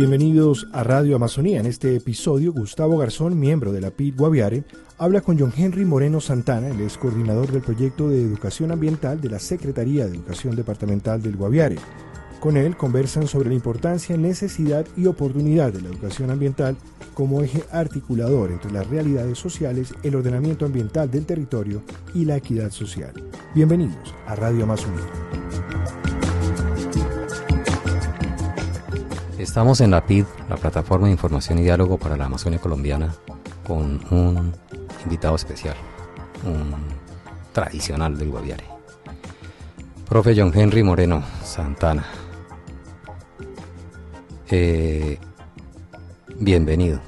Bienvenidos a Radio Amazonía. En este episodio, Gustavo Garzón, miembro de la PID Guaviare, habla con John Henry Moreno Santana, el ex coordinador del proyecto de educación ambiental de la Secretaría de Educación Departamental del Guaviare. Con él conversan sobre la importancia, necesidad y oportunidad de la educación ambiental como eje articulador entre las realidades sociales, el ordenamiento ambiental del territorio y la equidad social. Bienvenidos a Radio Amazonía. Estamos en la PID, la Plataforma de Información y Diálogo para la Amazonia Colombiana, con un invitado especial, un tradicional del Guaviare. Profe John Henry Moreno Santana. Eh, bienvenido.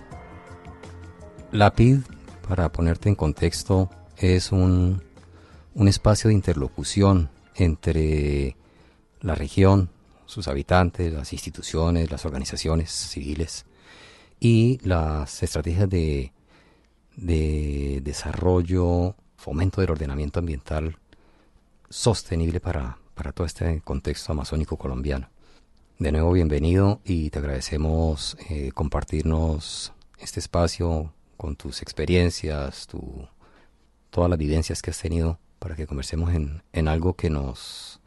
La PID, para ponerte en contexto, es un, un espacio de interlocución entre la región, sus habitantes, las instituciones, las organizaciones civiles y las estrategias de, de desarrollo, fomento del ordenamiento ambiental sostenible para, para todo este contexto amazónico colombiano. De nuevo, bienvenido y te agradecemos eh, compartirnos este espacio con tus experiencias, tu, todas las vivencias que has tenido para que conversemos en, en algo que nos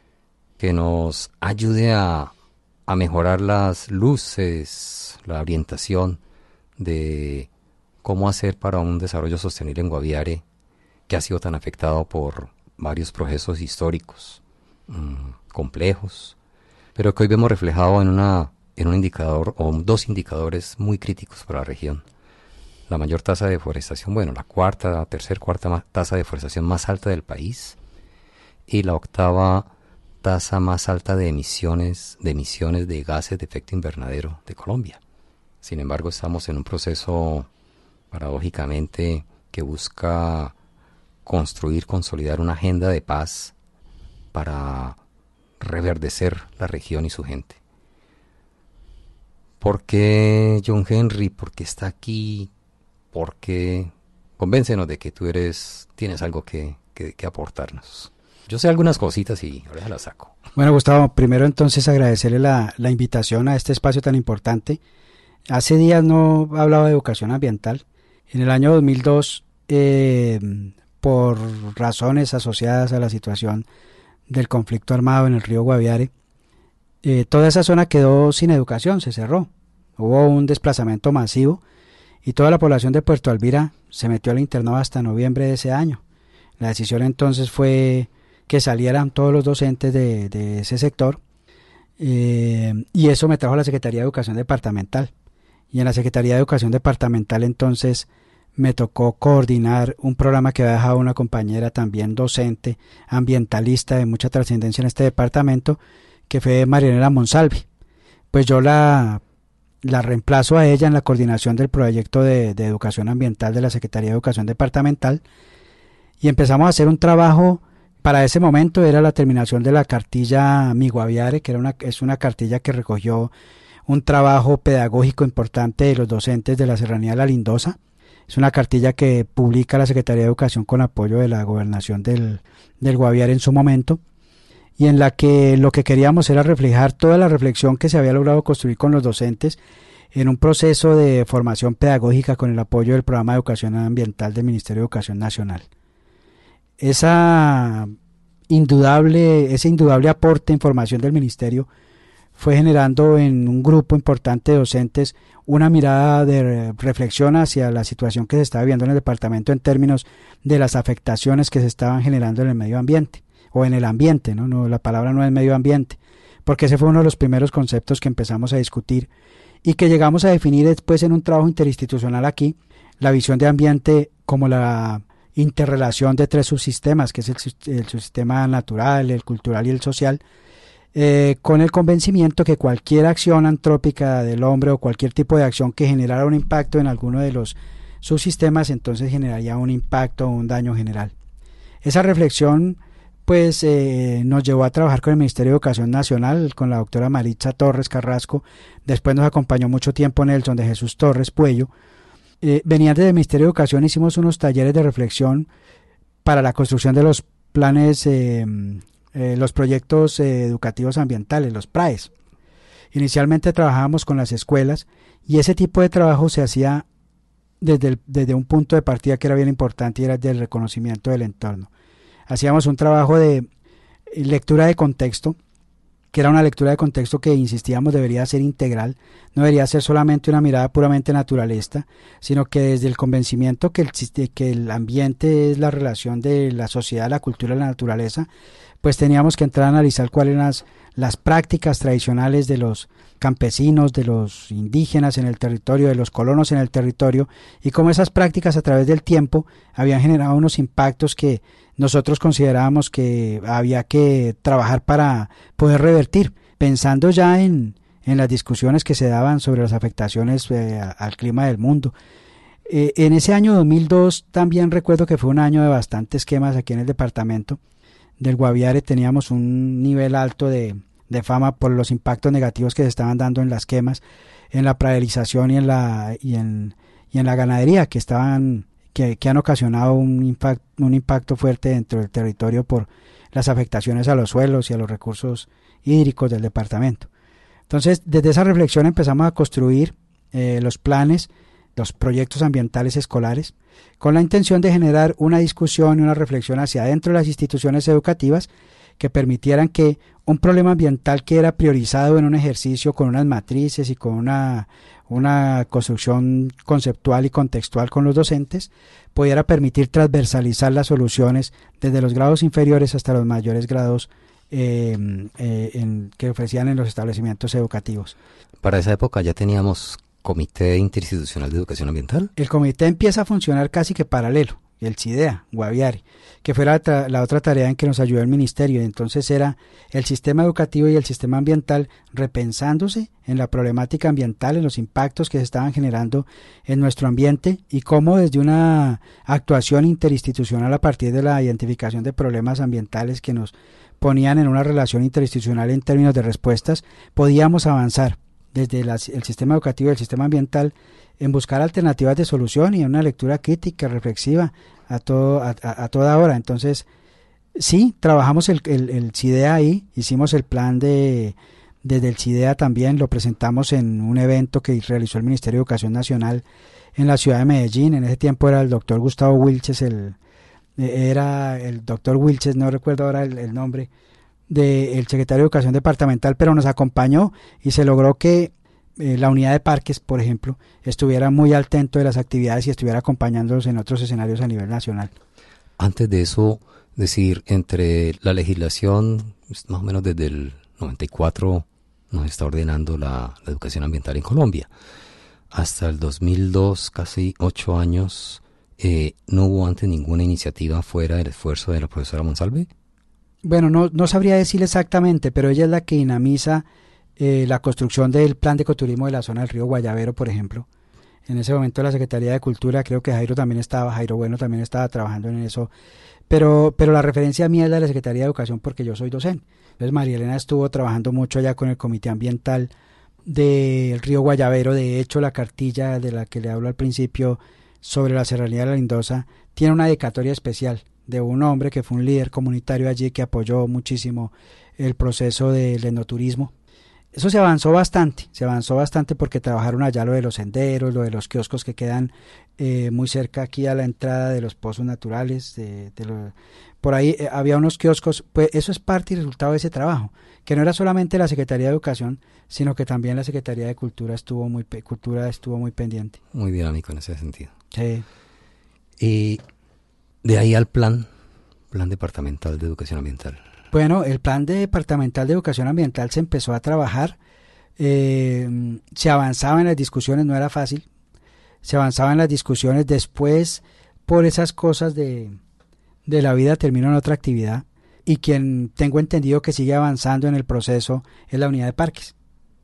que nos ayude a, a mejorar las luces, la orientación de cómo hacer para un desarrollo sostenible en Guaviare que ha sido tan afectado por varios procesos históricos mmm, complejos, pero que hoy vemos reflejado en, una, en un indicador o dos indicadores muy críticos para la región. La mayor tasa de deforestación, bueno, la cuarta, tercer, cuarta tasa de deforestación más alta del país y la octava tasa más alta de emisiones, de emisiones de gases de efecto invernadero de Colombia. Sin embargo, estamos en un proceso paradójicamente que busca construir, consolidar una agenda de paz para reverdecer la región y su gente. ¿Por qué John Henry? ¿Por qué está aquí? ¿Por qué? Convéncenos de que tú eres, tienes algo que, aportarnos. Yo sé algunas cositas y ahora las saco. Bueno, Gustavo, primero entonces agradecerle la, la, invitación a este espacio tan importante. Hace días no hablaba de educación ambiental. En el año 2002, eh, por razones asociadas a la situación del conflicto armado en el río Guaviare, eh, toda esa zona quedó sin educación, se cerró. Hubo un desplazamiento masivo y toda la población de Puerto Alvira se metió al internado hasta noviembre de ese año. La decisión entonces fue que salieran todos los docentes de, ese sector eh, y eso me trajo a la Secretaría de Educación Departamental. Y en la Secretaría de Educación Departamental entonces me tocó coordinar un programa que había dejado una compañera también docente, ambientalista de mucha trascendencia en este departamento, que fue Marianela Monsalvi. Pues yo la, la reemplazo a ella en la coordinación del proyecto de, de educación ambiental de la Secretaría de Educación Departamental y empezamos a hacer un trabajo para ese momento era la terminación de la cartilla Mi Guaviare, que era una, es una cartilla que recogió un trabajo pedagógico importante de los docentes de la Serranía de la Lindosa. Es una cartilla que publica la Secretaría de Educación con apoyo de la gobernación del, del Guaviare en su momento y en la que lo que queríamos era reflejar toda la reflexión que se había logrado construir con los docentes en un proceso de formación pedagógica con el apoyo del programa de educación ambiental del Ministerio de Educación Nacional esa indudable, ese indudable aporte de información del ministerio fue generando en un grupo importante de docentes una mirada de reflexión hacia la situación que se estaba viendo en el departamento en términos de las afectaciones que se estaban generando en el medio ambiente o en el ambiente, ¿no? no la palabra no es medio ambiente, porque ese fue uno de los primeros conceptos que empezamos a discutir y que llegamos a definir después en un trabajo interinstitucional aquí, la visión de ambiente como la interrelación de tres subsistemas, que es el, el subsistema natural, el cultural y el social, eh, con el convencimiento que cualquier acción antrópica del hombre o cualquier tipo de acción que generara un impacto en alguno de los subsistemas, entonces generaría un impacto o un daño general. Esa reflexión pues eh, nos llevó a trabajar con el Ministerio de Educación Nacional, con la doctora Maritza Torres Carrasco, después nos acompañó mucho tiempo Nelson de Jesús Torres Puello, eh, venían desde Ministerio de Educación, hicimos unos talleres de reflexión para la construcción de los planes, eh, eh, los proyectos educativos ambientales, los PRAES. Inicialmente trabajábamos con las escuelas y ese tipo de trabajo se hacía desde, desde un punto de partida que era bien importante y era del reconocimiento del entorno. Hacíamos un trabajo de lectura de contexto, que era una lectura de contexto que insistíamos debería ser integral, no debería ser solamente una mirada puramente naturalista, sino que desde el convencimiento que el, que el ambiente es la relación de la sociedad, la cultura y la naturaleza, pues teníamos que entrar a analizar cuáles eran las, las prácticas tradicionales de los campesinos, de los indígenas en el territorio, de los colonos en el territorio, y cómo esas prácticas a través del tiempo habían generado unos impactos que nosotros considerábamos que había que trabajar para poder revertir, pensando ya en, en las discusiones que se daban sobre las afectaciones eh, al clima del mundo. Eh, en ese año 2002 también recuerdo que fue un año de bastantes quemas aquí en el departamento del Guaviare. Teníamos un nivel alto de, de fama por los impactos negativos que se estaban dando en las quemas, en la praderización y en la, y en, y en la ganadería que estaban que, han ocasionado un, impacto, fuerte dentro del territorio por las afectaciones a los suelos y a los recursos hídricos del departamento. Entonces, desde esa reflexión empezamos a construir eh, los planes, los proyectos ambientales escolares, con la intención de generar una discusión y una reflexión hacia adentro de las instituciones educativas que permitieran que un problema ambiental que era priorizado en un ejercicio con unas matrices y con una, una construcción conceptual y contextual con los docentes, pudiera permitir transversalizar las soluciones desde los grados inferiores hasta los mayores grados eh, eh, en, que ofrecían en los establecimientos educativos. Para esa época ya teníamos Comité Interinstitucional de Educación Ambiental. El comité empieza a funcionar casi que paralelo el CIDEA, Guaviare, que fue la, otra tarea en que nos ayudó el ministerio. Entonces era el sistema educativo y el sistema ambiental repensándose en la problemática ambiental, en los impactos que se estaban generando en nuestro ambiente y cómo desde una actuación interinstitucional a partir de la identificación de problemas ambientales que nos ponían en una relación interinstitucional en términos de respuestas, podíamos avanzar desde el sistema educativo y el sistema ambiental en buscar alternativas de solución y una lectura crítica, reflexiva a, todo, a, toda hora. Entonces, sí, trabajamos el, el, CIDEA ahí, hicimos el plan de, desde el CIDEA también, lo presentamos en un evento que realizó el Ministerio de Educación Nacional en la ciudad de Medellín. En ese tiempo era el doctor Gustavo Wilches, el, era el doctor Wilches, no recuerdo ahora el, nombre, del secretario de Educación Departamental, pero nos acompañó y se logró que eh, la unidad de parques, por ejemplo, estuviera muy al tanto de las actividades y estuviera acompañándolos en otros escenarios a nivel nacional. Antes de eso, decir, entre la legislación, pues, más o menos desde el 94 nos está ordenando la, educación ambiental en Colombia. Hasta el 2002, casi ocho años, eh, ¿no hubo antes ninguna iniciativa fuera del esfuerzo de la profesora Monsalve? Bueno, no, no sabría decir exactamente, pero ella es la que dinamiza eh, la construcción del plan de ecoturismo de la zona del río Guayavero, por ejemplo. En ese momento la Secretaría de Cultura, creo que Jairo también estaba, Jairo Bueno también estaba trabajando en eso, pero, pero la referencia mía es la de la Secretaría de Educación porque yo soy docente. Entonces María Elena estuvo trabajando mucho allá con el Comité Ambiental del río Guayavero, de hecho la cartilla de la que le hablo al principio sobre la serranía de la Lindosa tiene una dedicatoria especial de un hombre que fue un líder comunitario allí que apoyó muchísimo el proceso del enoturismo eso se avanzó bastante, se avanzó bastante porque trabajaron allá lo de los senderos, lo de los kioscos que quedan eh, muy cerca aquí a la entrada de los pozos naturales, de, por ahí eh, había unos kioscos, pues eso es parte y resultado de ese trabajo, que no era solamente la Secretaría de Educación, sino que también la Secretaría de Cultura estuvo muy, Cultura estuvo muy pendiente. Muy dinámico en ese sentido. Sí. Y de ahí al plan, plan departamental de educación ambiental. Bueno, el plan departamental de educación ambiental se empezó a trabajar, eh, se avanzaba en las discusiones, no era fácil, se avanzaba en las discusiones, después por esas cosas de, de la vida terminó en otra actividad y quien tengo entendido que sigue avanzando en el proceso es la unidad de parques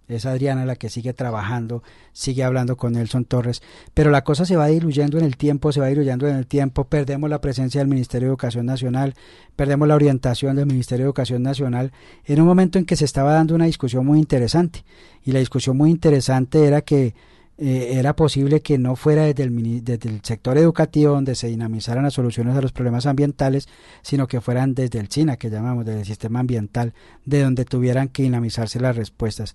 es Adriana la que sigue trabajando, sigue hablando con Nelson Torres, pero la cosa se va diluyendo en el tiempo, se va diluyendo en el tiempo, perdemos la presencia del Ministerio de Educación Nacional, perdemos la orientación del Ministerio de Educación Nacional, en un momento en que se estaba dando una discusión muy interesante, y la discusión muy interesante era que eh, era posible que no fuera desde el, desde el sector educativo donde se dinamizaran las soluciones a los problemas ambientales, sino que fueran desde el CINA, que llamamos, desde el sistema ambiental, de donde tuvieran que dinamizarse las respuestas.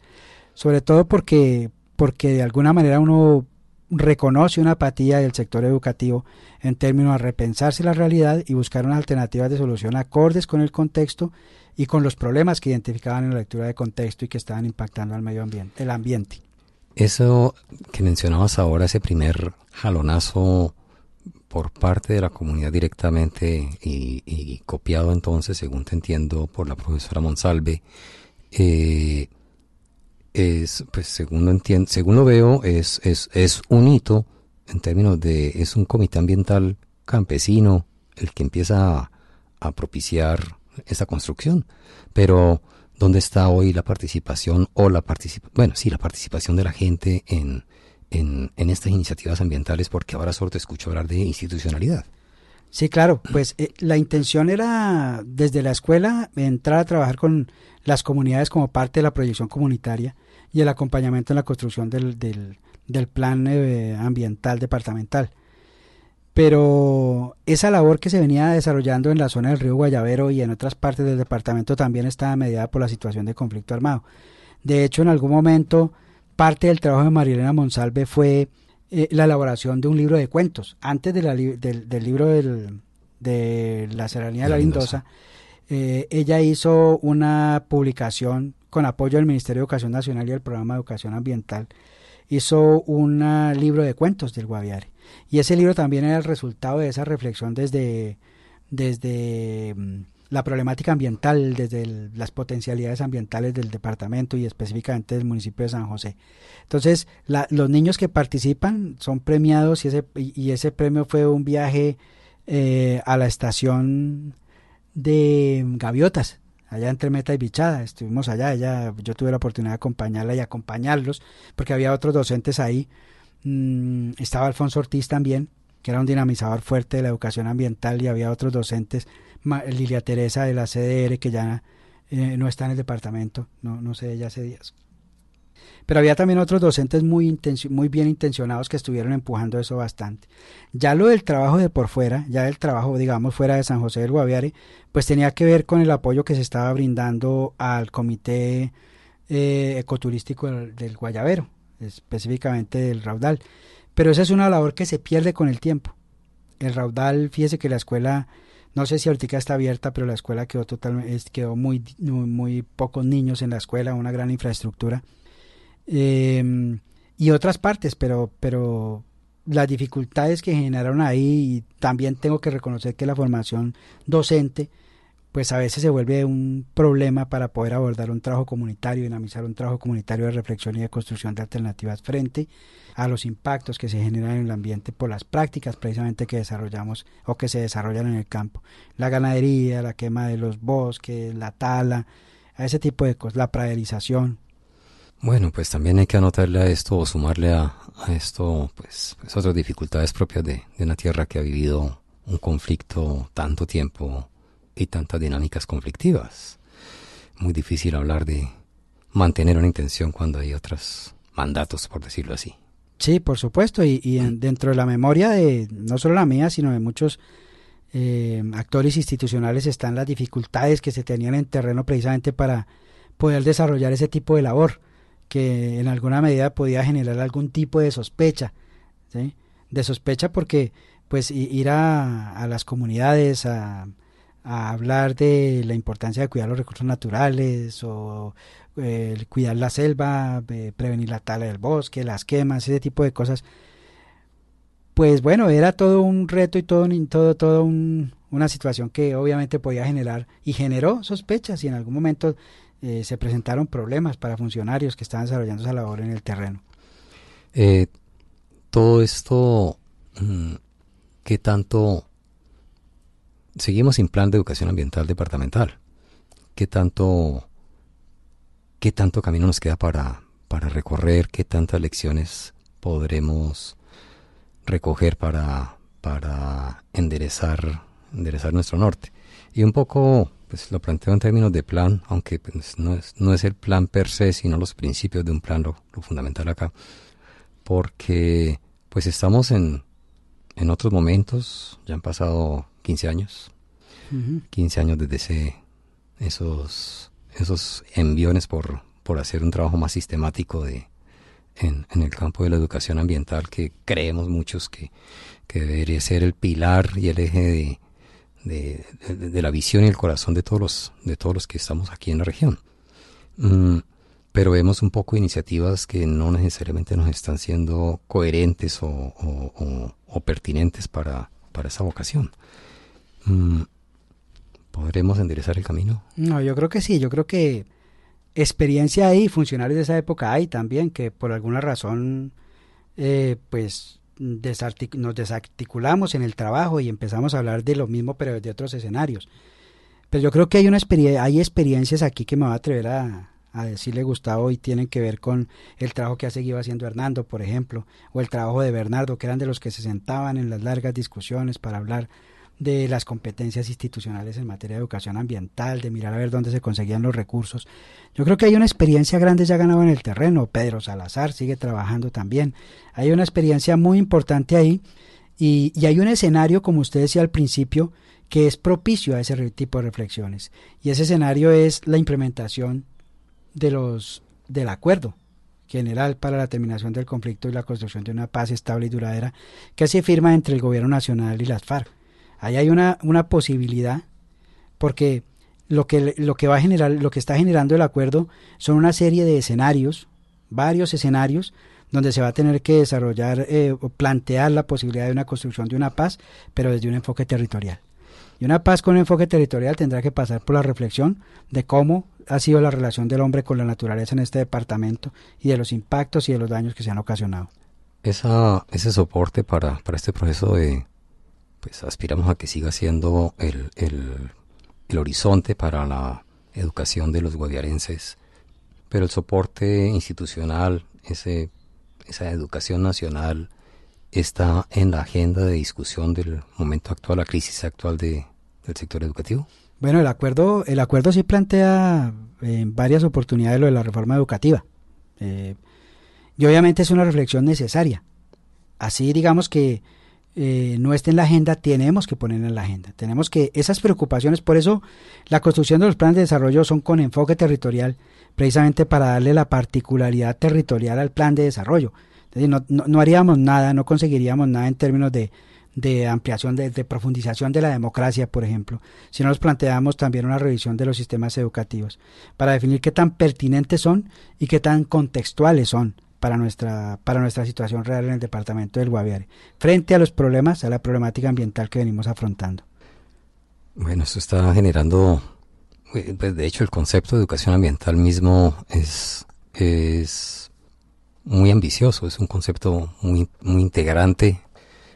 Sobre todo porque, porque de alguna manera uno reconoce una apatía del sector educativo en términos de repensarse la realidad y buscar unas alternativas de solución acordes con el contexto y con los problemas que identificaban en la lectura de contexto y que estaban impactando al medio ambiente, el ambiente. Eso que mencionabas ahora, ese primer jalonazo por parte de la comunidad directamente y, copiado entonces, según te entiendo, por la profesora Monsalve, eh, es, pues según lo según lo veo, es, es, es un hito en términos de, es un comité ambiental campesino el que empieza a, propiciar esta construcción. Pero, ¿dónde está hoy la participación o la participación, bueno, sí, la participación de la gente en, en, en, estas iniciativas ambientales? Porque ahora solo te escucho hablar de institucionalidad. Sí, claro, pues eh, la intención era desde la escuela entrar a trabajar con las comunidades como parte de la proyección comunitaria y el acompañamiento en la construcción del, del, plan eh, ambiental departamental. Pero esa labor que se venía desarrollando en la zona del río Guayavero y en otras partes del departamento también estaba mediada por la situación de conflicto armado. De hecho, en algún momento, parte del trabajo de Marilena Monsalve fue eh, la elaboración de un libro de cuentos. Antes de del, libro de la Serranía de la, Lindosa, eh, ella hizo una publicación con apoyo del Ministerio de Educación Nacional y el Programa de Educación Ambiental, hizo un libro de cuentos del Guaviare. Y ese libro también era el resultado de esa reflexión desde, desde mm, la problemática ambiental, desde las potencialidades ambientales del departamento y específicamente del municipio de San José. Entonces, los niños que participan son premiados y ese, y ese premio fue un viaje eh, a la estación de Gaviotas, allá entre Meta y Bichada. Estuvimos allá, ella, yo tuve la oportunidad de acompañarla y acompañarlos, porque había otros docentes ahí. Mm, estaba Alfonso Ortiz también, que era un dinamizador fuerte de la educación ambiental, y había otros docentes, Lilia Teresa de la CDR, que ya eh, no está en el departamento, no, sé, ya hace días. Pero había también otros docentes muy, bien intencionados que estuvieron empujando eso bastante. Ya lo del trabajo de por fuera, ya el trabajo, digamos, fuera de San José del Guaviare, pues tenía que ver con el apoyo que se estaba brindando al Comité eh, Ecoturístico del, Guayavero, específicamente del Raudal. Pero esa es una labor que se pierde con el tiempo. El Raudal, fíjese que la escuela no sé si ahorita está abierta, pero la escuela quedó totalmente, quedó muy, muy, muy, pocos niños en la escuela, una gran infraestructura. Em, y otras partes, pero, pero las dificultades que generaron ahí, y también tengo que reconocer que la formación docente, pues a veces se vuelve un problema para poder abordar un trabajo comunitario, dinamizar un trabajo comunitario de reflexión y de construcción de alternativas frente a los impactos que se generan en el ambiente por las prácticas precisamente que desarrollamos o que se desarrollan en el campo. La ganadería, la quema de los bosques, la tala, a ese tipo de cosas, la praderización, bueno, pues también hay que anotarle a esto o sumarle a, esto pues, pues, otras dificultades propias de, una tierra que ha vivido un conflicto tanto tiempo y tantas dinámicas conflictivas. Muy difícil hablar de mantener una intención cuando hay otros mandatos, por decirlo así. Sí, por supuesto, y, dentro de la memoria de no solo la mía, sino de muchos eh, actores institucionales están las dificultades que se tenían en terreno precisamente para poder desarrollar ese tipo de labor que en alguna medida podía generar algún tipo de sospecha, de sospecha porque pues ir a, las comunidades a, hablar de la importancia de cuidar los recursos naturales o cuidar la selva, prevenir la tala del bosque, las quemas, ese tipo de cosas, pues bueno, era todo un reto y todo, todo, todo una situación que obviamente podía generar y generó sospechas y en algún momento eh, se presentaron problemas para funcionarios que estaban desarrollando esa labor en el terreno. Eh, todo esto, mm, ¿qué tanto seguimos sin plan de educación ambiental departamental? ¿Qué tanto, qué tanto camino nos queda para, para recorrer? ¿Qué tantas lecciones podremos recoger para, para enderezar, enderezar nuestro norte? Y un poco pues lo planteo en términos de plan, aunque pues, no, es, no es el plan per se, sino los principios de un plan lo, fundamental acá, porque pues estamos en, en otros momentos, ya han pasado 15 años, 15 años desde ese, esos, esos enviones por, por hacer un trabajo más sistemático de, en, el campo de la educación ambiental que creemos muchos que, debería ser el pilar y el eje de, de, la visión y el corazón de todos los, de todos los que estamos aquí en la región. Mm, pero vemos un poco iniciativas que no necesariamente nos están siendo coherentes o, pertinentes para, para, esa vocación. Mm, ¿Podremos enderezar el camino? No, yo creo que sí, yo creo que experiencia hay, funcionarios de esa época hay también, que por alguna razón eh, pues nos desarticulamos en el trabajo y empezamos a hablar de lo mismo pero desde otros escenarios. Pero yo creo que hay, una hay experiencias aquí que me va a atrever a, a decirle Gustavo y tienen que ver con el trabajo que ha seguido haciendo Hernando, por ejemplo, o el trabajo de Bernardo, que eran de los que se sentaban en las largas discusiones para hablar de las competencias institucionales en materia de educación ambiental, de mirar a ver dónde se conseguían los recursos. Yo creo que hay una experiencia grande ya ganado en el terreno. Pedro Salazar sigue trabajando también. Hay una experiencia muy importante ahí y, y hay un escenario, como usted decía al principio, que es propicio a ese tipo de reflexiones. Y ese escenario es la implementación de los del acuerdo general para la terminación del conflicto y la construcción de una paz estable y duradera que se firma entre el gobierno nacional y las FARC. Ahí hay una, una posibilidad porque lo que, lo que va a generar, lo que está generando el acuerdo son una serie de escenarios, varios escenarios, donde se va a tener que desarrollar eh, o plantear la posibilidad de una construcción de una paz, pero desde un enfoque territorial. Y una paz con enfoque territorial tendrá que pasar por la reflexión de cómo ha sido la relación del hombre con la naturaleza en este departamento y de los impactos y de los daños que se han ocasionado. Esa, ese soporte para, para este proceso de, pues aspiramos a que siga siendo el, el, el horizonte para la educación de los guaviarenses, pero el soporte institucional, ese, esa educación nacional, está en la agenda de discusión del momento actual, la crisis actual de, del sector educativo? Bueno, el acuerdo, el acuerdo sí plantea en varias oportunidades lo de la reforma educativa. Eh, y obviamente es una reflexión necesaria. Así digamos que eh, no esté en la agenda, tenemos que ponerla en la agenda. Tenemos que, esas preocupaciones, por eso la construcción de los planes de desarrollo son con enfoque territorial, precisamente para darle la particularidad territorial al plan de desarrollo. no, no, haríamos nada, no conseguiríamos nada en términos de, de ampliación, de, de, profundización de la democracia, por ejemplo, si no nos planteamos también una revisión de los sistemas educativos, para definir qué tan pertinentes son y qué tan contextuales son para nuestra, para nuestra situación real en el departamento del Guaviare, frente a los problemas, a la problemática ambiental que venimos afrontando. Bueno, eso está generando eh, pues de hecho el concepto de educación ambiental mismo es, es muy ambicioso, es un concepto muy, muy integrante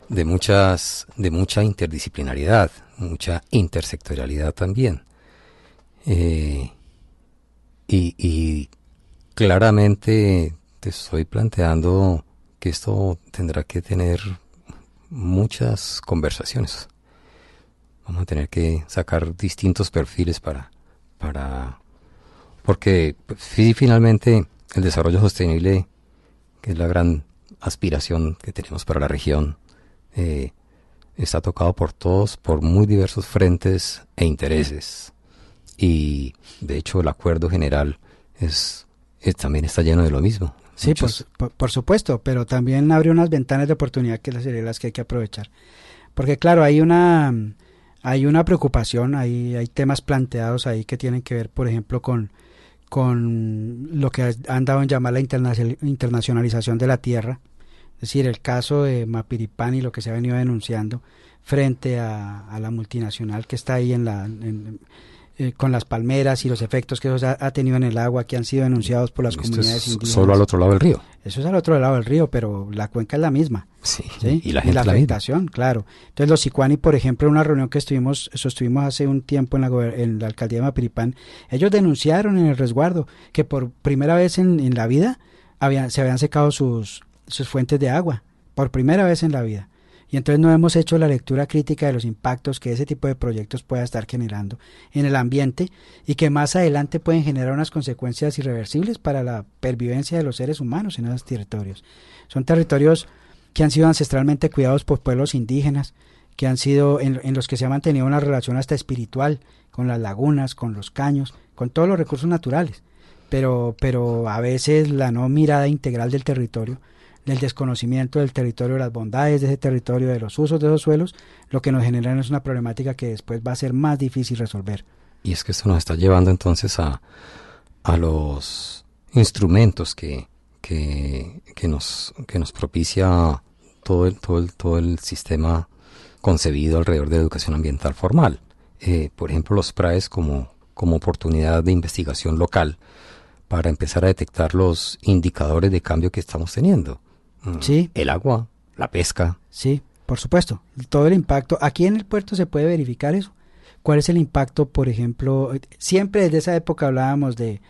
de muchas, de mucha interdisciplinaridad, mucha intersectorialidad también. Eh, y, claramente te estoy planteando que esto tendrá que tener muchas conversaciones. Vamos a tener que sacar distintos perfiles para para porque finalmente el desarrollo sostenible, que es la gran aspiración que tenemos para la región, eh, está tocado por todos, por muy diversos frentes e intereses. Y de hecho el acuerdo general es, también está lleno de lo mismo. Sí, por, por, supuesto, pero también abre unas ventanas de oportunidad que serían las que hay que aprovechar. Porque claro, hay una hay una preocupación, hay, hay temas planteados ahí que tienen que ver, por ejemplo, con, con lo que han dado en llamar la internacionalización de la tierra, es decir, el caso de Mapiripán y lo que se ha venido denunciando frente a, a la multinacional que está ahí en la, eh, con las palmeras y los efectos que eso ha, tenido en el agua que han sido denunciados por las comunidades indígenas. Solo al otro lado del río. Eso es al otro lado del río, pero la cuenca es la misma. Sí, y la gente la afectación, claro. Entonces los Sicuani, por ejemplo, en una reunión que estuvimos, sostuvimos hace un tiempo en la, en la alcaldía de Mapiripán, ellos denunciaron en el resguardo que por primera vez en, en la vida habían, se habían secado sus, sus fuentes de agua, por primera vez en la vida y entonces no hemos hecho la lectura crítica de los impactos que ese tipo de proyectos pueda estar generando en el ambiente y que más adelante pueden generar unas consecuencias irreversibles para la pervivencia de los seres humanos en esos territorios. Son territorios que han sido ancestralmente cuidados por pueblos indígenas, que han sido en, en los que se ha mantenido una relación hasta espiritual con las lagunas, con los caños, con todos los recursos naturales pero, pero a veces la no mirada integral del territorio, del desconocimiento del territorio, de las bondades de ese territorio, de los usos de esos suelos, lo que nos genera es una problemática que después va a ser más difícil resolver. Y es que esto nos está llevando entonces a, a los instrumentos que, que, que, nos, que nos propicia todo el, todo, el, todo el sistema concebido alrededor de la educación ambiental formal. Eh, por ejemplo, los PRAES como, como oportunidad de investigación local para empezar a detectar los indicadores de cambio que estamos teniendo. Mm, sí. El agua, la pesca. Sí, por supuesto. Todo el impacto. Aquí en el puerto se puede verificar eso. ¿Cuál es el impacto, por ejemplo? Siempre desde esa época hablábamos de,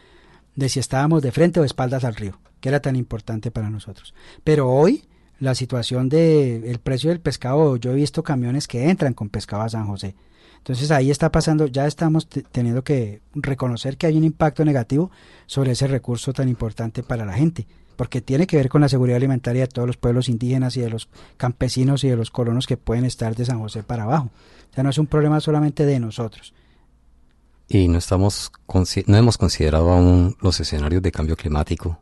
de si estábamos de frente o de espaldas al río, que era tan importante para nosotros. Pero hoy la situación del el precio del pescado, yo he visto camiones que entran con pescado a San José. Entonces ahí está pasando, ya estamos teniendo que reconocer que hay un impacto negativo sobre ese recurso tan importante para la gente, porque tiene que ver con la seguridad alimentaria de todos los pueblos indígenas y de los campesinos y de los colonos que pueden estar de San José para abajo. O sea, no es un problema solamente de nosotros. Y no, estamos, no hemos considerado aún los escenarios de cambio climático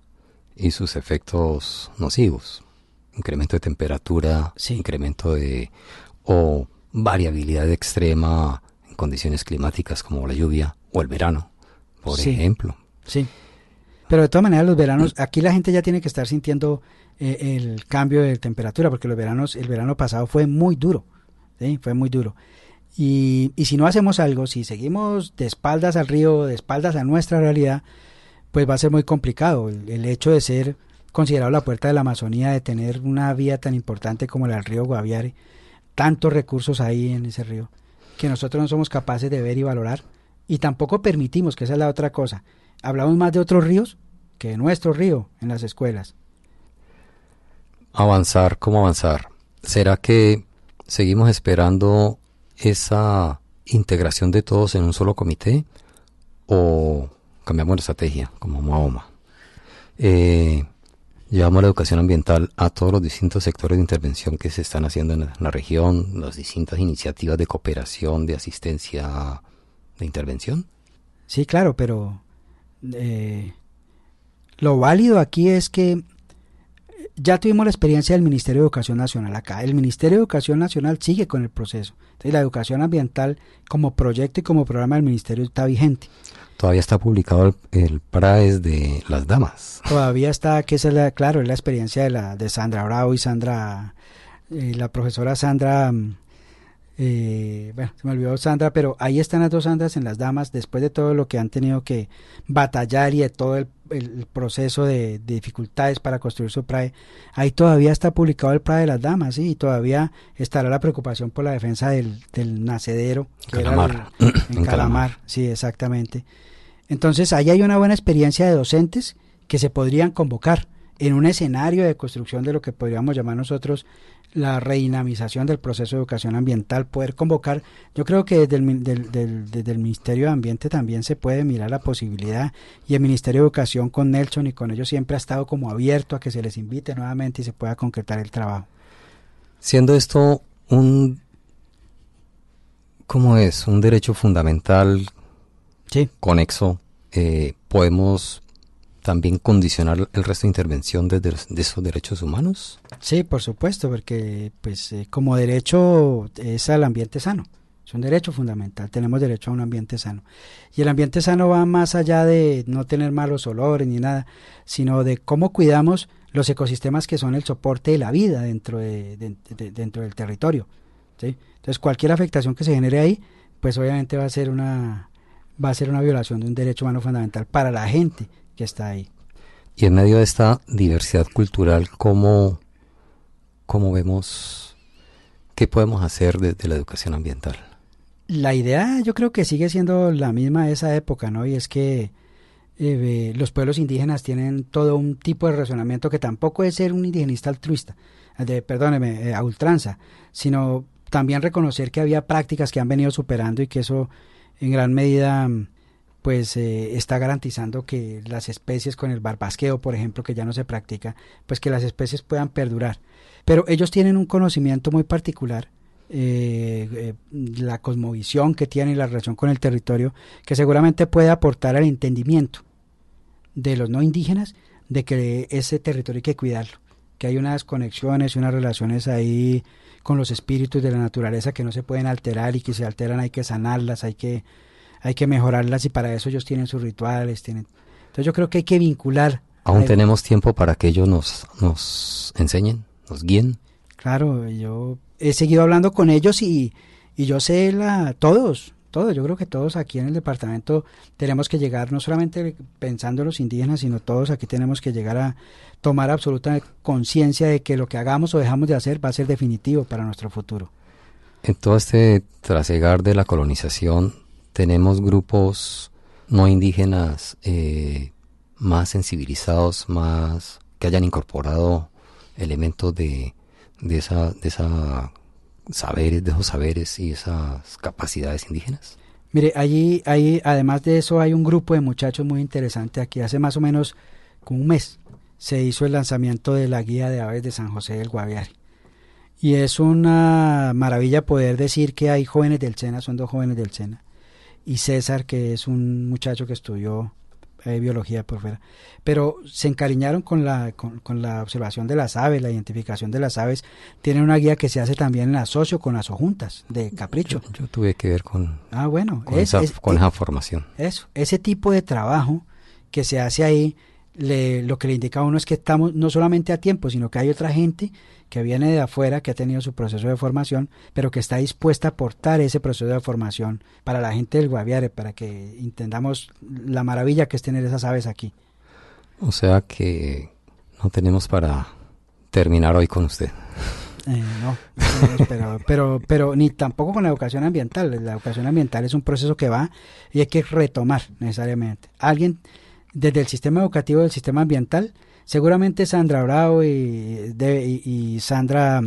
y sus efectos nocivos incremento de temperatura, incremento de o variabilidad extrema en condiciones climáticas como la lluvia o el verano, por ejemplo. Sí. Pero de todas maneras los veranos, aquí la gente ya tiene que estar sintiendo eh, el cambio de temperatura, porque los veranos, el verano pasado fue muy duro, ¿sí? fue muy duro. Y, y si no hacemos algo, si seguimos de espaldas al río, de espaldas a nuestra realidad, pues va a ser muy complicado. el hecho de ser considerado la puerta de la Amazonía, de tener una vía tan importante como el río Guaviare, tantos recursos ahí en ese río, que nosotros no somos capaces de ver y valorar, y tampoco permitimos, que esa es la otra cosa. Hablamos más de otros ríos que de nuestro río en las escuelas. Avanzar, ¿cómo avanzar? ¿Será que seguimos esperando esa integración de todos en un solo comité o cambiamos la estrategia como Mahoma? Eh, Llevamos la educación ambiental a todos los distintos sectores de intervención que se están haciendo en la región, las distintas iniciativas de cooperación, de asistencia, de intervención. Sí, claro, pero eh, lo válido aquí es que ya tuvimos la experiencia del Ministerio de Educación Nacional acá. El Ministerio de Educación Nacional sigue con el proceso. Entonces, la educación ambiental como proyecto y como programa del Ministerio está vigente. Todavía está publicado el, el de las damas. Todavía está, que es la, claro, es la experiencia de la de Sandra Bravo y Sandra, eh, la profesora Sandra, mm, eh, bueno, se me olvidó Sandra, pero ahí están las dos Sandras en las damas, después de todo lo que han tenido que batallar y de todo el, proceso de, dificultades para construir su PRAE, ahí todavía está publicado el PRAE de las damas, ¿sí? y todavía estará la preocupación por la defensa del, nacedero, Calamar. en, Calamar, sí, exactamente. Entonces, ahí hay una buena experiencia de docentes que se podrían convocar en un escenario de construcción de lo que podríamos llamar nosotros la redinamización del proceso de educación ambiental, poder convocar, yo creo que desde el, Ministerio de Ambiente también se puede mirar la posibilidad y el Ministerio de Educación con Nelson y con ellos siempre ha estado como abierto a que se les invite nuevamente y se pueda concretar el trabajo. Siendo esto un, ¿cómo es? Un derecho fundamental sí. conexo, eh, podemos también condicionar el resto de intervención de, de, esos derechos humanos? Sí, por supuesto, porque pues eh, como derecho es al ambiente sano. Es un derecho fundamental, tenemos derecho a un ambiente sano. Y el ambiente sano va más allá de no tener malos olores ni nada, sino de cómo cuidamos los ecosistemas que son el soporte de la vida dentro, de, dentro del territorio. Entonces cualquier afectación que se genere ahí, pues obviamente va a ser una, va a ser una violación de un derecho humano fundamental para la gente que está ahí. Y en medio de esta diversidad cultural, ¿cómo, cómo vemos qué podemos hacer desde la educación ambiental? La idea yo creo que sigue siendo la misma de esa época, ¿no? Y es que eh, los pueblos indígenas tienen todo un tipo de razonamiento que tampoco es ser un indigenista altruista, de, perdóneme, eh, a ultranza, sino también reconocer que había prácticas que han venido superando y que eso en gran medida pues eh, está garantizando que las especies con el barbasqueo, por ejemplo, que ya no se practica, pues que las especies puedan perdurar. Pero ellos tienen un conocimiento muy particular, eh, eh, la cosmovisión que tienen y la relación con el territorio, que seguramente puede aportar al entendimiento de los no indígenas de que ese territorio hay que cuidarlo, que hay unas conexiones y unas relaciones ahí con los espíritus de la naturaleza que no se pueden alterar y que si alteran hay que sanarlas, hay que, hay que mejorarlas y para eso ellos tienen sus rituales, tienen... Entonces yo creo que hay que vincular. ¿Aún tenemos tiempo para que ellos nos, nos enseñen, nos guíen? Claro, yo he seguido hablando con ellos y, y yo sé la, todos, todos, yo creo que todos aquí en el departamento tenemos que llegar, no solamente pensando en los indígenas, sino todos aquí tenemos que llegar a tomar absoluta conciencia de que lo que hagamos o dejamos de hacer va a ser definitivo para nuestro futuro. En todo este trasegar de la colonización, tenemos grupos no indígenas eh, más sensibilizados, más que hayan incorporado elementos de, de esa, de esa saberes, de esos saberes y esas capacidades indígenas? Mire, allí, ahí, además de eso, hay un grupo de muchachos muy interesante aquí. Hace más o menos como un mes se hizo el lanzamiento de la guía de aves de San José del Guaviare. Y es una maravilla poder decir que hay jóvenes del SENA, son dos jóvenes del SENA. Y César, que es un muchacho que estudió eh, biología por fuera. Pero se encariñaron con la, con, la observación de las aves, la identificación de las aves. Tienen una guía que se hace también en asocio con las ojuntas de Capricho. Yo, tuve que ver con, ah, bueno, con, esa, con esa formación. Eso, ese tipo de trabajo que se hace ahí, le, lo que le indica a uno es que estamos no solamente a tiempo, sino que hay otra gente que viene de afuera, que ha tenido su proceso de formación, pero que está dispuesta a aportar ese proceso de formación para la gente del Guaviare, para que entendamos la maravilla que es tener esas aves aquí. O sea que no tenemos para terminar hoy con usted. Eh, no, pero, pero, pero ni tampoco con la educación ambiental. La educación ambiental es un proceso que va y hay que retomar necesariamente. Alguien desde el sistema educativo del sistema ambiental Seguramente Sandra Bravo y, y, Sandra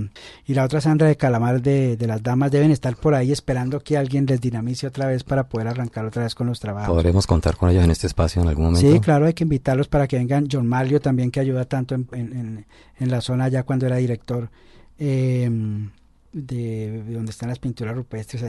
y la otra Sandra de Calamar de, las Damas deben estar por ahí esperando que alguien les dinamice otra vez para poder arrancar otra vez con los trabajos. ¿Podremos contar con ellos en este espacio en algún momento? Sí, claro, hay que invitarlos para que vengan. John Malio también que ayuda tanto en, la zona ya cuando era director. Em, de, donde están las pinturas rupestres.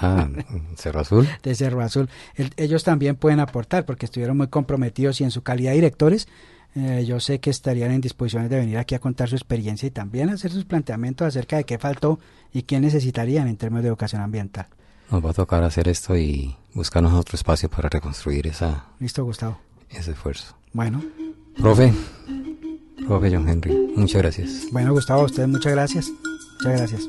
Ah, Cerro Azul. De Cerro Azul. ellos también pueden aportar porque estuvieron muy comprometidos y en su calidad de directores eh, yo sé que estarían en disposición de venir aquí a contar su experiencia y también hacer sus planteamientos acerca de qué faltó y qué necesitarían en términos de educación ambiental. Nos va a tocar hacer esto y buscarnos otro espacio para reconstruir esa... Listo, Gustavo. Ese esfuerzo. Bueno. Profe, profe John Henry, muchas gracias. Bueno, Gustavo, a usted muchas gracias. Muchas gracias.